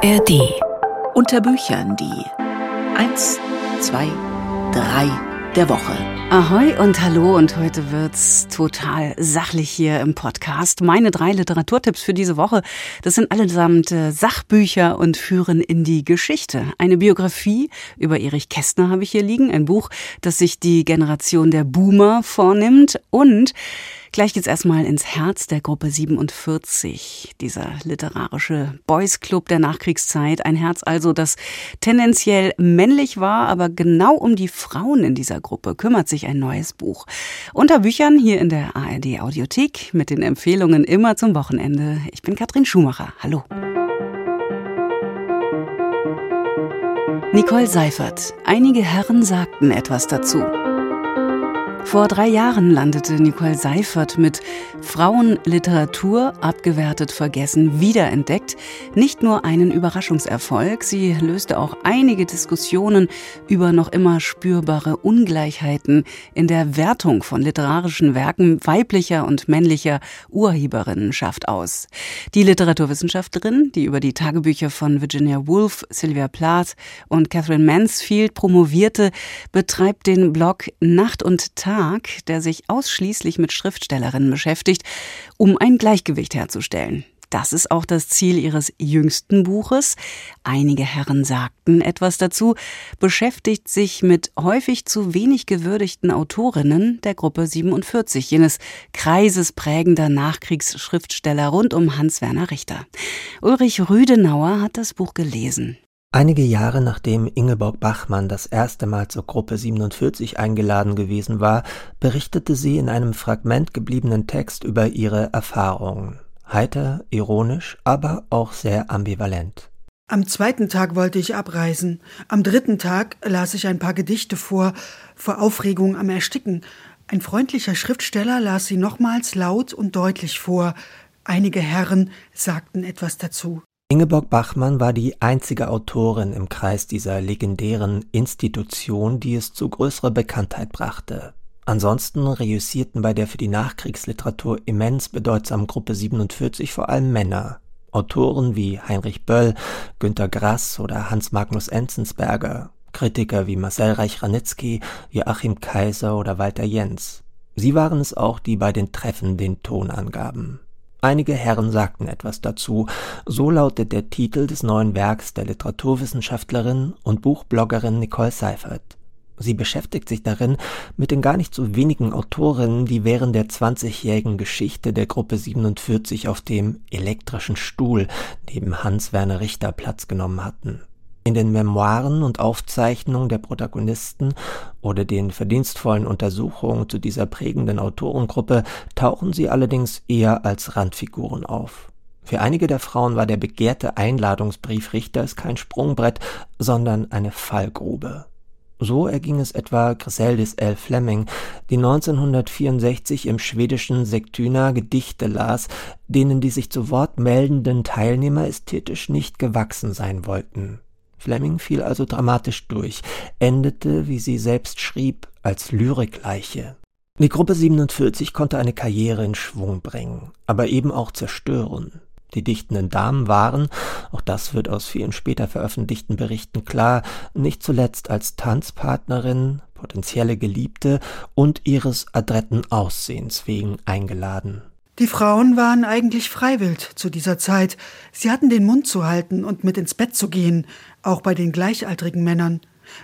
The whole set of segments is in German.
ARD. Unter Büchern die 1, 2, 3 der Woche. Ahoi und hallo und heute wird's total sachlich hier im Podcast. Meine drei Literaturtipps für diese Woche, das sind allesamt äh, Sachbücher und führen in die Geschichte. Eine Biografie über Erich Kästner habe ich hier liegen, ein Buch, das sich die Generation der Boomer vornimmt und Gleich geht's erstmal ins Herz der Gruppe 47, dieser literarische Boys Club der Nachkriegszeit. Ein Herz also, das tendenziell männlich war, aber genau um die Frauen in dieser Gruppe kümmert sich ein neues Buch. Unter Büchern hier in der ARD Audiothek mit den Empfehlungen immer zum Wochenende. Ich bin Katrin Schumacher. Hallo. Nicole Seifert. Einige Herren sagten etwas dazu. Vor drei Jahren landete Nicole Seifert mit Frauenliteratur abgewertet, vergessen, wiederentdeckt nicht nur einen Überraschungserfolg, sie löste auch einige Diskussionen über noch immer spürbare Ungleichheiten in der Wertung von literarischen Werken weiblicher und männlicher Urheberinnenschaft aus. Die Literaturwissenschaftlerin, die über die Tagebücher von Virginia Woolf, Sylvia Plath und Catherine Mansfield promovierte, betreibt den Blog Nacht und Tag Verlag, der sich ausschließlich mit Schriftstellerinnen beschäftigt, um ein Gleichgewicht herzustellen. Das ist auch das Ziel ihres jüngsten Buches. Einige Herren sagten etwas dazu, beschäftigt sich mit häufig zu wenig gewürdigten Autorinnen der Gruppe 47, jenes Kreises prägender Nachkriegsschriftsteller rund um Hans-Werner Richter. Ulrich Rüdenauer hat das Buch gelesen. Einige Jahre nachdem Ingeborg Bachmann das erste Mal zur Gruppe 47 eingeladen gewesen war, berichtete sie in einem Fragment gebliebenen Text über ihre Erfahrungen. Heiter, ironisch, aber auch sehr ambivalent. Am zweiten Tag wollte ich abreisen. Am dritten Tag las ich ein paar Gedichte vor, vor Aufregung am Ersticken. Ein freundlicher Schriftsteller las sie nochmals laut und deutlich vor. Einige Herren sagten etwas dazu. Ingeborg Bachmann war die einzige Autorin im Kreis dieser legendären Institution, die es zu größerer Bekanntheit brachte. Ansonsten reüssierten bei der für die Nachkriegsliteratur immens bedeutsamen Gruppe 47 vor allem Männer. Autoren wie Heinrich Böll, Günter Grass oder Hans Magnus Enzensberger, Kritiker wie Marcel Reich-Ranitzky, Joachim Kaiser oder Walter Jens. Sie waren es auch, die bei den Treffen den Ton angaben. Einige Herren sagten etwas dazu, so lautet der Titel des neuen Werks der Literaturwissenschaftlerin und Buchbloggerin Nicole Seifert. Sie beschäftigt sich darin mit den gar nicht so wenigen Autorinnen, die während der 20-jährigen Geschichte der Gruppe 47 auf dem elektrischen Stuhl neben Hans Werner Richter Platz genommen hatten. In den Memoiren und Aufzeichnungen der Protagonisten oder den verdienstvollen Untersuchungen zu dieser prägenden Autorengruppe tauchen sie allerdings eher als Randfiguren auf. Für einige der Frauen war der begehrte Einladungsbrief Richters kein Sprungbrett, sondern eine Fallgrube. So erging es etwa Griseldis L. Fleming, die 1964 im schwedischen Sigtuna Gedichte las, denen die sich zu Wort meldenden Teilnehmer ästhetisch nicht gewachsen sein wollten. Fleming fiel also dramatisch durch, endete, wie sie selbst schrieb, als Lyrikleiche. Die Gruppe 47 konnte eine Karriere in Schwung bringen, aber eben auch zerstören. Die dichtenden Damen waren, auch das wird aus vielen später veröffentlichten Berichten klar, nicht zuletzt als Tanzpartnerin, potenzielle Geliebte und ihres adretten Aussehens wegen eingeladen. Die Frauen waren eigentlich freiwillig zu dieser Zeit. Sie hatten den Mund zu halten und mit ins Bett zu gehen, auch bei den gleichaltrigen Männern.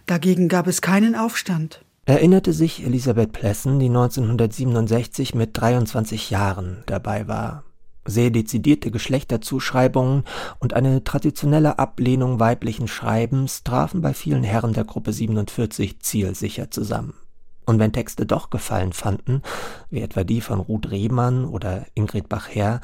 Dagegen gab es keinen Aufstand. Erinnerte sich Elisabeth Plessen, die 1967 mit 23 Jahren dabei war. Sehr dezidierte Geschlechterzuschreibungen und eine traditionelle Ablehnung weiblichen Schreibens trafen bei vielen Herren der Gruppe 47 zielsicher zusammen. Und wenn Texte doch Gefallen fanden, wie etwa die von Ruth Rehmann oder Ingrid Bachherr,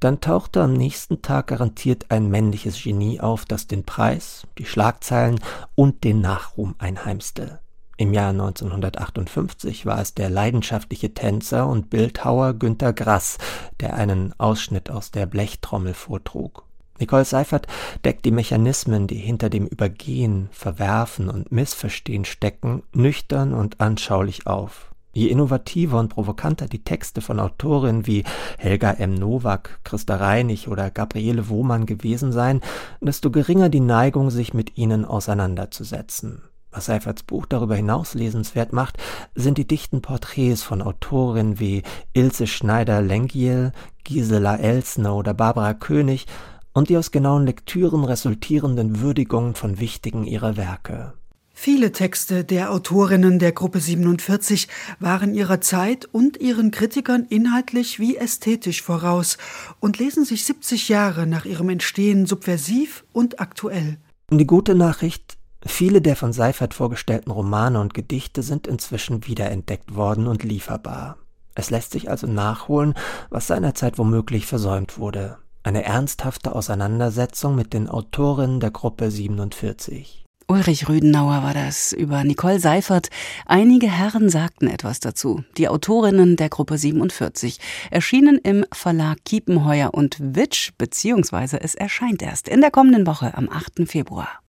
dann tauchte am nächsten Tag garantiert ein männliches Genie auf, das den Preis, die Schlagzeilen und den Nachruhm einheimste. Im Jahr 1958 war es der leidenschaftliche Tänzer und Bildhauer Günter Grass, der einen Ausschnitt aus der Blechtrommel vortrug. Nicole Seifert deckt die Mechanismen, die hinter dem Übergehen, Verwerfen und Missverstehen stecken, nüchtern und anschaulich auf. Je innovativer und provokanter die Texte von Autorinnen wie Helga M. Nowak, Christa Reinig oder Gabriele Wohmann gewesen seien, desto geringer die Neigung, sich mit ihnen auseinanderzusetzen. Was Seiferts Buch darüber hinaus lesenswert macht, sind die dichten Porträts von Autorinnen wie Ilse Schneider-Lengiel, Gisela Elsner oder Barbara König und die aus genauen Lektüren resultierenden Würdigungen von wichtigen ihrer Werke. Viele Texte der Autorinnen der Gruppe 47 waren ihrer Zeit und ihren Kritikern inhaltlich wie ästhetisch voraus und lesen sich 70 Jahre nach ihrem Entstehen subversiv und aktuell. Die gute Nachricht, Viele der von Seifert vorgestellten Romane und Gedichte sind inzwischen wiederentdeckt worden und lieferbar. Es lässt sich also nachholen, was seinerzeit womöglich versäumt wurde. Eine ernsthafte Auseinandersetzung mit den Autorinnen der Gruppe 47. Ulrich Rüdenauer war das über Nicole Seifert. Einige Herren sagten etwas dazu. Die Autorinnen der Gruppe 47 erschienen im Verlag Kiepenheuer und Witsch, beziehungsweise es erscheint erst in der kommenden Woche am 8. Februar.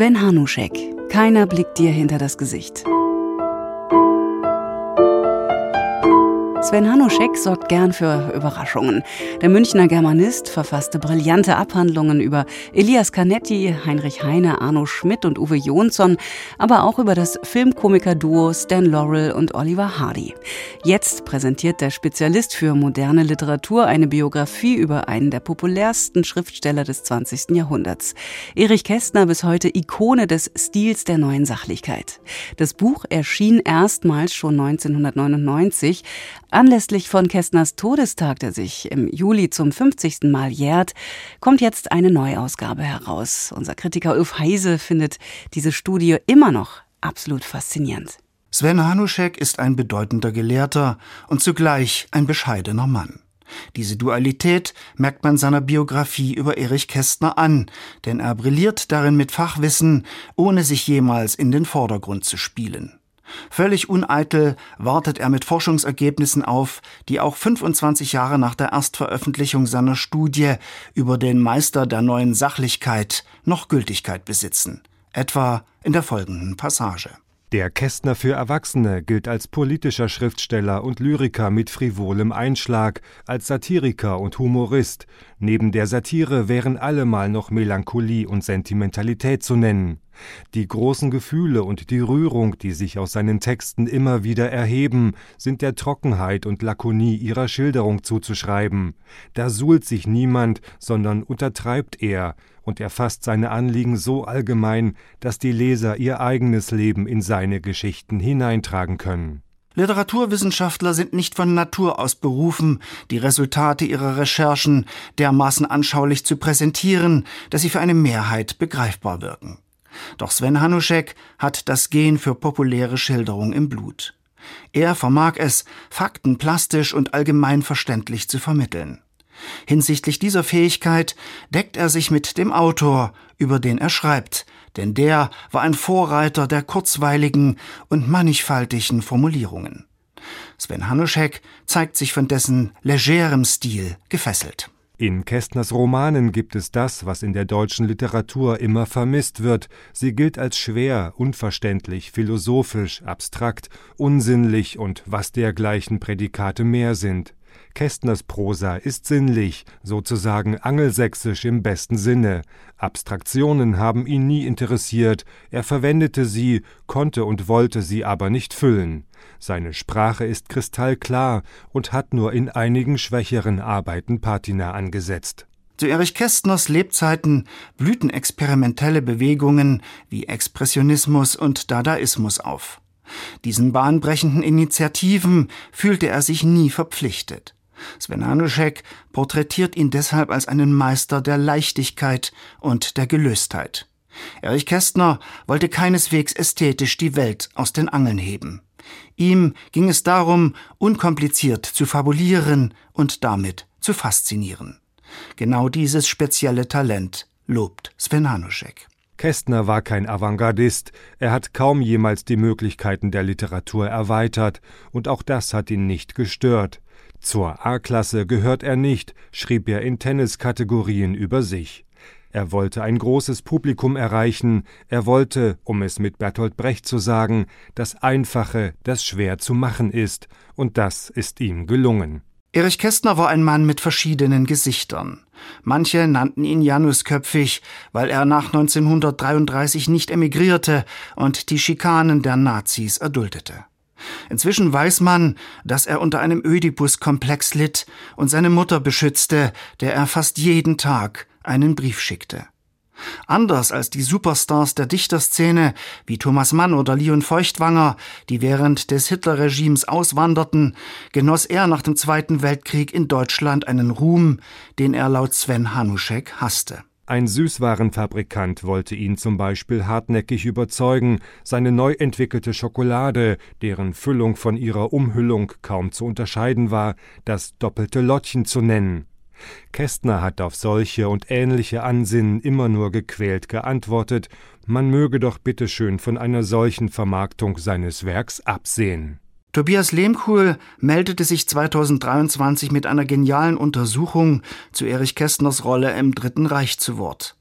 Sven Hanuschek. Keiner blickt dir hinter das Gesicht. Sven Hanuschek sorgt gern für Überraschungen. Der Münchner Germanist verfasste brillante Abhandlungen über Elias Canetti, Heinrich Heine, Arno Schmidt und Uwe Jonsson, aber auch über das Filmkomiker-Duo Stan Laurel und Oliver Hardy. Jetzt präsentiert der Spezialist für moderne Literatur eine Biografie über einen der populärsten Schriftsteller des 20. Jahrhunderts. Erich Kästner bis heute Ikone des Stils der neuen Sachlichkeit. Das Buch erschien erstmals schon 1999. Anlässlich von Kästners Todestag, der sich im Juli zum 50. Mal jährt, kommt jetzt eine Neuausgabe heraus. Unser Kritiker Ulf Heise findet diese Studie immer noch absolut faszinierend. Sven Hanuschek ist ein bedeutender Gelehrter und zugleich ein bescheidener Mann. Diese Dualität merkt man seiner Biografie über Erich Kästner an, denn er brilliert darin mit Fachwissen, ohne sich jemals in den Vordergrund zu spielen. Völlig uneitel wartet er mit Forschungsergebnissen auf, die auch 25 Jahre nach der Erstveröffentlichung seiner Studie über den Meister der neuen Sachlichkeit noch Gültigkeit besitzen, etwa in der folgenden Passage. Der Kästner für Erwachsene gilt als politischer Schriftsteller und Lyriker mit frivolem Einschlag, als Satiriker und Humorist. Neben der Satire wären allemal noch Melancholie und Sentimentalität zu nennen. Die großen Gefühle und die Rührung, die sich aus seinen Texten immer wieder erheben, sind der Trockenheit und Lakonie ihrer Schilderung zuzuschreiben. Da suhlt sich niemand, sondern untertreibt er, und er fasst seine Anliegen so allgemein, dass die Leser ihr eigenes Leben in seine Geschichten hineintragen können. Literaturwissenschaftler sind nicht von Natur aus berufen, die Resultate ihrer Recherchen dermaßen anschaulich zu präsentieren, dass sie für eine Mehrheit begreifbar wirken. Doch Sven Hanuschek hat das Gen für populäre Schilderung im Blut. Er vermag es, Fakten plastisch und allgemein verständlich zu vermitteln. Hinsichtlich dieser Fähigkeit deckt er sich mit dem Autor, über den er schreibt, denn der war ein Vorreiter der kurzweiligen und mannigfaltigen Formulierungen. Sven Hanuschek zeigt sich von dessen legerem Stil gefesselt. In Kästners Romanen gibt es das, was in der deutschen Literatur immer vermisst wird. Sie gilt als schwer, unverständlich, philosophisch, abstrakt, unsinnlich und was dergleichen Prädikate mehr sind. Kästners Prosa ist sinnlich, sozusagen angelsächsisch im besten Sinne. Abstraktionen haben ihn nie interessiert, er verwendete sie, konnte und wollte sie aber nicht füllen. Seine Sprache ist kristallklar und hat nur in einigen schwächeren Arbeiten Patina angesetzt. Zu Erich Kästners Lebzeiten blühten experimentelle Bewegungen wie Expressionismus und Dadaismus auf. Diesen bahnbrechenden Initiativen fühlte er sich nie verpflichtet. Sven Hanuschek porträtiert ihn deshalb als einen Meister der Leichtigkeit und der Gelöstheit. Erich Kästner wollte keineswegs ästhetisch die Welt aus den Angeln heben. Ihm ging es darum, unkompliziert zu fabulieren und damit zu faszinieren. Genau dieses spezielle Talent lobt Sven Hanuschek. Kästner war kein Avantgardist, er hat kaum jemals die Möglichkeiten der Literatur erweitert, und auch das hat ihn nicht gestört. Zur A-Klasse gehört er nicht, schrieb er in Tenniskategorien über sich. Er wollte ein großes Publikum erreichen, er wollte, um es mit Bertolt Brecht zu sagen, das Einfache, das schwer zu machen ist, und das ist ihm gelungen. Erich Kästner war ein Mann mit verschiedenen Gesichtern. Manche nannten ihn Janusköpfig, weil er nach 1933 nicht emigrierte und die Schikanen der Nazis erduldete. Inzwischen weiß man, dass er unter einem Ödipus-Komplex litt und seine Mutter beschützte, der er fast jeden Tag einen Brief schickte. Anders als die Superstars der Dichterszene wie Thomas Mann oder Leon Feuchtwanger, die während des Hitlerregimes auswanderten, genoss er nach dem Zweiten Weltkrieg in Deutschland einen Ruhm, den er laut Sven Hanuschek hasste. Ein Süßwarenfabrikant wollte ihn zum Beispiel hartnäckig überzeugen, seine neu entwickelte Schokolade, deren Füllung von ihrer Umhüllung kaum zu unterscheiden war, das doppelte Lottchen zu nennen. Kästner hat auf solche und ähnliche Ansinnen immer nur gequält geantwortet, man möge doch bitteschön von einer solchen Vermarktung seines Werks absehen. Tobias Lehmkuhl meldete sich 2023 mit einer genialen Untersuchung zu Erich Kästners Rolle im Dritten Reich zu Wort.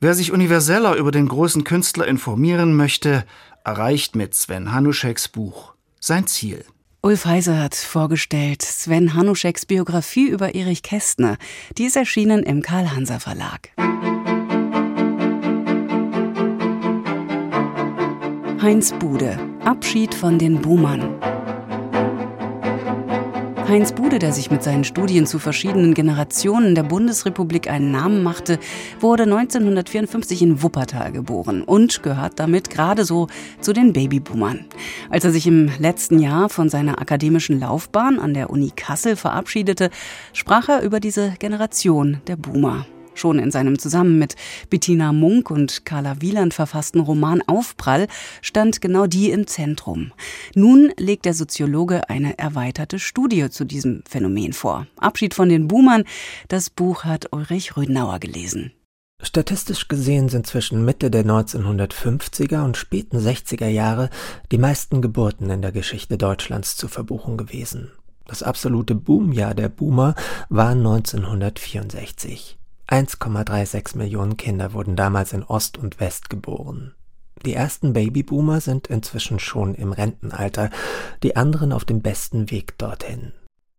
Wer sich universeller über den großen Künstler informieren möchte, erreicht mit Sven Hanuscheks Buch sein Ziel. Ulf Heiser hat vorgestellt Sven Hanuscheks Biografie über Erich Kästner. Die ist erschienen im Karl-Hanser Verlag. Heinz Bude Abschied von den Buhmann. Heinz Bude, der sich mit seinen Studien zu verschiedenen Generationen der Bundesrepublik einen Namen machte, wurde 1954 in Wuppertal geboren und gehört damit gerade so zu den Babyboomern. Als er sich im letzten Jahr von seiner akademischen Laufbahn an der Uni Kassel verabschiedete, sprach er über diese Generation der Boomer. Schon in seinem zusammen mit Bettina Munk und Carla Wieland verfassten Roman Aufprall stand genau die im Zentrum. Nun legt der Soziologe eine erweiterte Studie zu diesem Phänomen vor. Abschied von den Boomern, das Buch hat Ulrich Rüdenauer gelesen. Statistisch gesehen sind zwischen Mitte der 1950er und späten 60er Jahre die meisten Geburten in der Geschichte Deutschlands zu verbuchen gewesen. Das absolute Boomjahr der Boomer war 1964. 1,36 Millionen Kinder wurden damals in Ost und West geboren. Die ersten Babyboomer sind inzwischen schon im Rentenalter, die anderen auf dem besten Weg dorthin.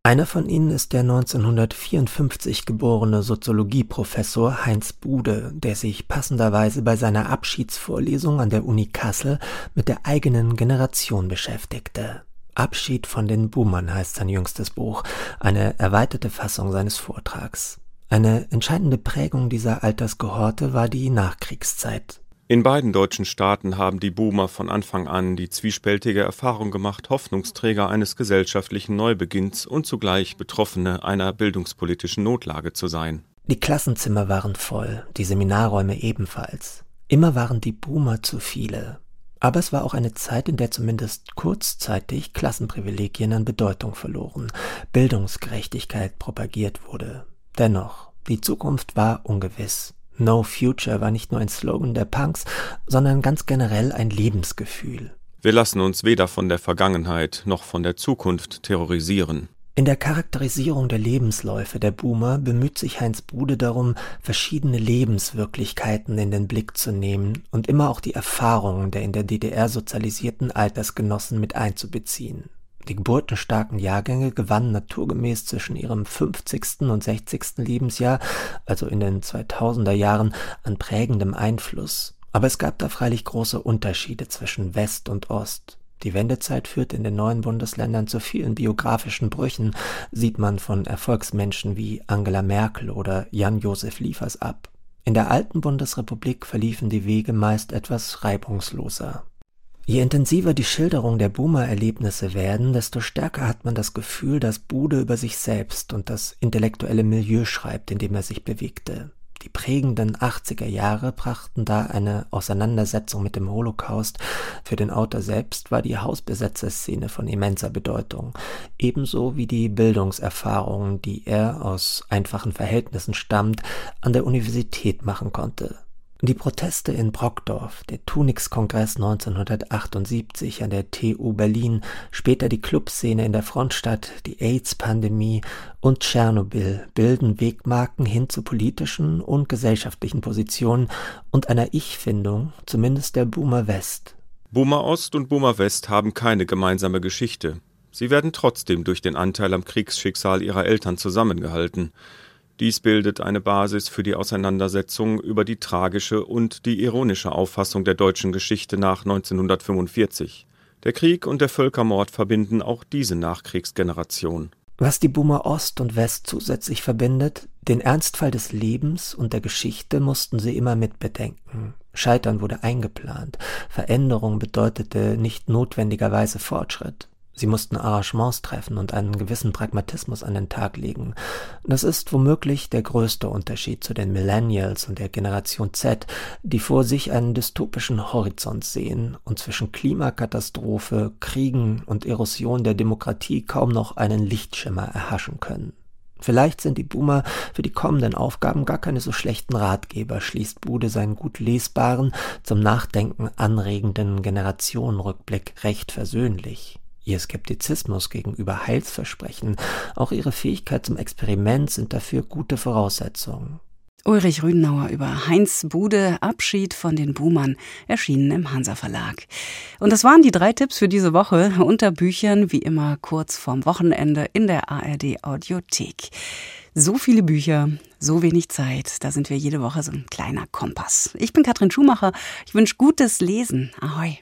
Einer von ihnen ist der 1954 geborene Soziologieprofessor Heinz Bude, der sich passenderweise bei seiner Abschiedsvorlesung an der Uni Kassel mit der eigenen Generation beschäftigte. Abschied von den Boomern heißt sein jüngstes Buch, eine erweiterte Fassung seines Vortrags. Eine entscheidende Prägung dieser Altersgehorte war die Nachkriegszeit. In beiden deutschen Staaten haben die Boomer von Anfang an die zwiespältige Erfahrung gemacht, Hoffnungsträger eines gesellschaftlichen Neubeginns und zugleich Betroffene einer bildungspolitischen Notlage zu sein. Die Klassenzimmer waren voll, die Seminarräume ebenfalls. Immer waren die Boomer zu viele. Aber es war auch eine Zeit, in der zumindest kurzzeitig Klassenprivilegien an Bedeutung verloren, Bildungsgerechtigkeit propagiert wurde, Dennoch, die Zukunft war ungewiss. No Future war nicht nur ein Slogan der Punks, sondern ganz generell ein Lebensgefühl. Wir lassen uns weder von der Vergangenheit noch von der Zukunft terrorisieren. In der Charakterisierung der Lebensläufe der Boomer bemüht sich Heinz Bude darum, verschiedene Lebenswirklichkeiten in den Blick zu nehmen und immer auch die Erfahrungen der in der DDR sozialisierten Altersgenossen mit einzubeziehen. Die geburtenstarken Jahrgänge gewannen naturgemäß zwischen ihrem 50. und 60. Lebensjahr, also in den 2000er Jahren, an prägendem Einfluss. Aber es gab da freilich große Unterschiede zwischen West und Ost. Die Wendezeit führt in den neuen Bundesländern zu vielen biografischen Brüchen, sieht man von Erfolgsmenschen wie Angela Merkel oder Jan-Josef Liefers ab. In der alten Bundesrepublik verliefen die Wege meist etwas reibungsloser. Je intensiver die Schilderung der Boomer-Erlebnisse werden, desto stärker hat man das Gefühl, dass Bude über sich selbst und das intellektuelle Milieu schreibt, in dem er sich bewegte. Die prägenden 80er Jahre brachten da eine Auseinandersetzung mit dem Holocaust. Für den Autor selbst war die Hausbesetzerszene von immenser Bedeutung, ebenso wie die Bildungserfahrungen, die er aus einfachen Verhältnissen stammt, an der Universität machen konnte. Die Proteste in Brockdorf, der Tunix-Kongress 1978 an der TU Berlin, später die Clubszene in der Frontstadt, die AIDS-Pandemie und Tschernobyl bilden Wegmarken hin zu politischen und gesellschaftlichen Positionen und einer Ich-Findung, zumindest der Boomer West. Boomer Ost und Boomer West haben keine gemeinsame Geschichte. Sie werden trotzdem durch den Anteil am Kriegsschicksal ihrer Eltern zusammengehalten. Dies bildet eine Basis für die Auseinandersetzung über die tragische und die ironische Auffassung der deutschen Geschichte nach 1945. Der Krieg und der Völkermord verbinden auch diese Nachkriegsgeneration. Was die Boomer Ost und West zusätzlich verbindet, den Ernstfall des Lebens und der Geschichte mussten sie immer mitbedenken. Scheitern wurde eingeplant. Veränderung bedeutete nicht notwendigerweise Fortschritt. Sie mussten Arrangements treffen und einen gewissen Pragmatismus an den Tag legen. Das ist womöglich der größte Unterschied zu den Millennials und der Generation Z, die vor sich einen dystopischen Horizont sehen und zwischen Klimakatastrophe, Kriegen und Erosion der Demokratie kaum noch einen Lichtschimmer erhaschen können. Vielleicht sind die Boomer für die kommenden Aufgaben gar keine so schlechten Ratgeber, schließt Bude seinen gut lesbaren, zum Nachdenken anregenden Generationenrückblick recht versöhnlich. Ihr Skeptizismus gegenüber Heilsversprechen, auch ihre Fähigkeit zum Experiment sind dafür gute Voraussetzungen. Ulrich Rüdenauer über Heinz Bude, Abschied von den Boomern, erschienen im Hansa Verlag. Und das waren die drei Tipps für diese Woche unter Büchern, wie immer kurz vorm Wochenende in der ARD Audiothek. So viele Bücher, so wenig Zeit, da sind wir jede Woche so ein kleiner Kompass. Ich bin Katrin Schumacher, ich wünsche gutes Lesen. Ahoi.